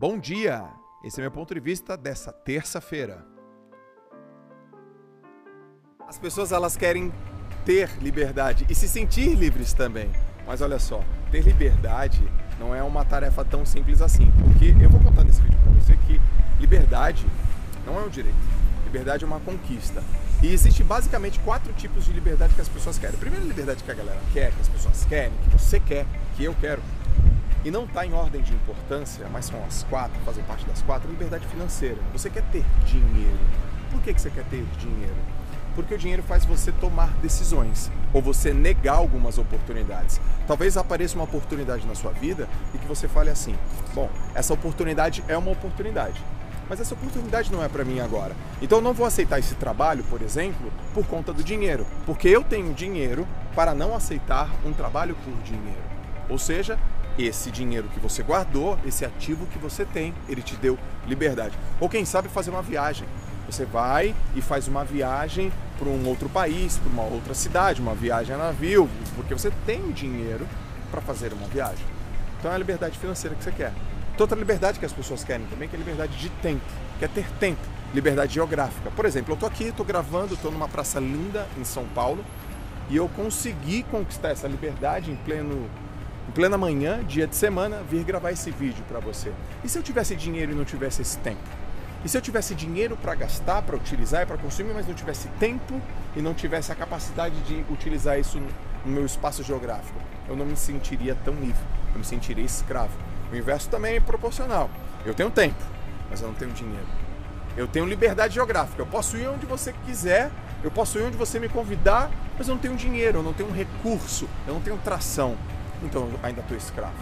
Bom dia! Esse é meu ponto de vista dessa terça-feira. As pessoas elas querem ter liberdade e se sentir livres também. Mas olha só, ter liberdade não é uma tarefa tão simples assim, porque eu vou contar nesse vídeo para você que liberdade não é um direito. Liberdade é uma conquista. E existe basicamente quatro tipos de liberdade que as pessoas querem. A primeira liberdade que a galera quer, que as pessoas querem, que você quer, que eu quero, e não está em ordem de importância, mas são as quatro, fazem parte das quatro, liberdade financeira. Você quer ter dinheiro. Por que, que você quer ter dinheiro? Porque o dinheiro faz você tomar decisões ou você negar algumas oportunidades. Talvez apareça uma oportunidade na sua vida e que você fale assim: bom, essa oportunidade é uma oportunidade, mas essa oportunidade não é para mim agora. Então eu não vou aceitar esse trabalho, por exemplo, por conta do dinheiro, porque eu tenho dinheiro para não aceitar um trabalho por dinheiro. Ou seja, esse dinheiro que você guardou, esse ativo que você tem, ele te deu liberdade. Ou quem sabe fazer uma viagem. Você vai e faz uma viagem para um outro país, para uma outra cidade, uma viagem a navio, porque você tem dinheiro para fazer uma viagem. Então é a liberdade financeira que você quer. Outra liberdade que as pessoas querem também que é a liberdade de tempo, que é ter tempo, liberdade geográfica. Por exemplo, eu estou aqui, estou gravando, estou numa praça linda em São Paulo e eu consegui conquistar essa liberdade em pleno em plena manhã, dia de semana, vir gravar esse vídeo para você. E se eu tivesse dinheiro e não tivesse esse tempo? E se eu tivesse dinheiro para gastar, para utilizar e para consumir, mas não tivesse tempo e não tivesse a capacidade de utilizar isso no meu espaço geográfico? Eu não me sentiria tão livre, eu me sentiria escravo. O inverso também é proporcional. Eu tenho tempo, mas eu não tenho dinheiro. Eu tenho liberdade geográfica. Eu posso ir onde você quiser, eu posso ir onde você me convidar, mas eu não tenho dinheiro, eu não tenho recurso, eu não tenho tração então eu ainda estou escravo.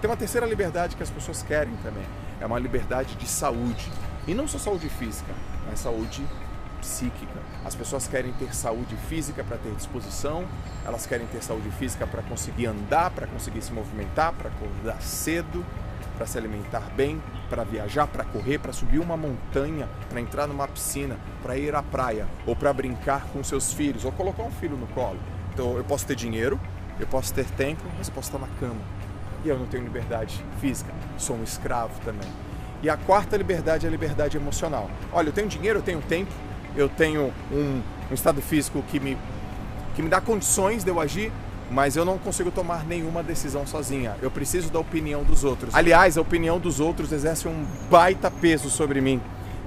Tem uma terceira liberdade que as pessoas querem também, é uma liberdade de saúde. E não só saúde física, mas saúde psíquica. As pessoas querem ter saúde física para ter disposição, elas querem ter saúde física para conseguir andar, para conseguir se movimentar, para acordar cedo, para se alimentar bem, para viajar, para correr, para subir uma montanha, para entrar numa piscina, para ir à praia, ou para brincar com seus filhos, ou colocar um filho no colo. Então eu posso ter dinheiro, eu posso ter tempo, mas posso estar na cama. E eu não tenho liberdade física, sou um escravo também. E a quarta liberdade é a liberdade emocional. Olha, eu tenho dinheiro, eu tenho tempo, eu tenho um, um estado físico que me, que me dá condições de eu agir, mas eu não consigo tomar nenhuma decisão sozinha. Eu preciso da opinião dos outros. Aliás, a opinião dos outros exerce um baita peso sobre mim.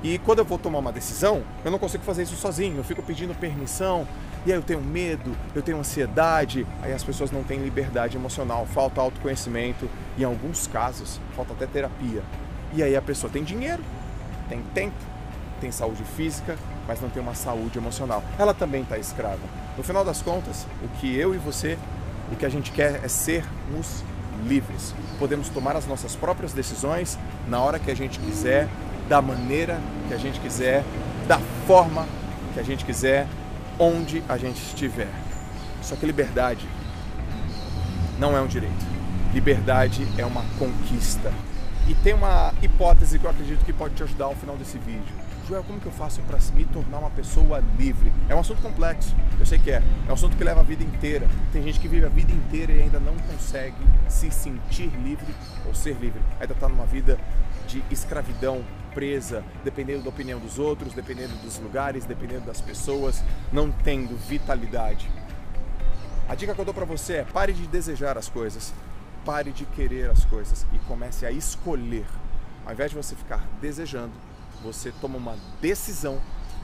E quando eu vou tomar uma decisão, eu não consigo fazer isso sozinho. Eu fico pedindo permissão, e aí eu tenho medo, eu tenho ansiedade, aí as pessoas não têm liberdade emocional, falta autoconhecimento e em alguns casos falta até terapia. E aí a pessoa tem dinheiro, tem tempo, tem saúde física, mas não tem uma saúde emocional. Ela também está escrava. No final das contas, o que eu e você, o que a gente quer é sermos livres. Podemos tomar as nossas próprias decisões na hora que a gente quiser, da maneira que a gente quiser, da forma que a gente quiser, onde a gente estiver. Só que liberdade não é um direito. Liberdade é uma conquista. E tem uma hipótese que eu acredito que pode te ajudar ao final desse vídeo. Joel, como que eu faço para me tornar uma pessoa livre? É um assunto complexo, eu sei que é. É um assunto que leva a vida inteira. Tem gente que vive a vida inteira e ainda não consegue se sentir livre ou ser livre. Ainda está numa vida de escravidão, presa, dependendo da opinião dos outros, dependendo dos lugares, dependendo das pessoas, não tendo vitalidade. A dica que eu dou para você é pare de desejar as coisas, pare de querer as coisas e comece a escolher. Ao invés de você ficar desejando, você toma uma decisão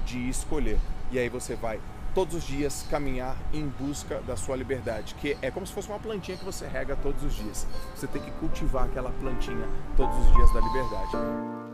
de escolher. E aí você vai todos os dias caminhar em busca da sua liberdade, que é como se fosse uma plantinha que você rega todos os dias. Você tem que cultivar aquela plantinha todos os dias da liberdade.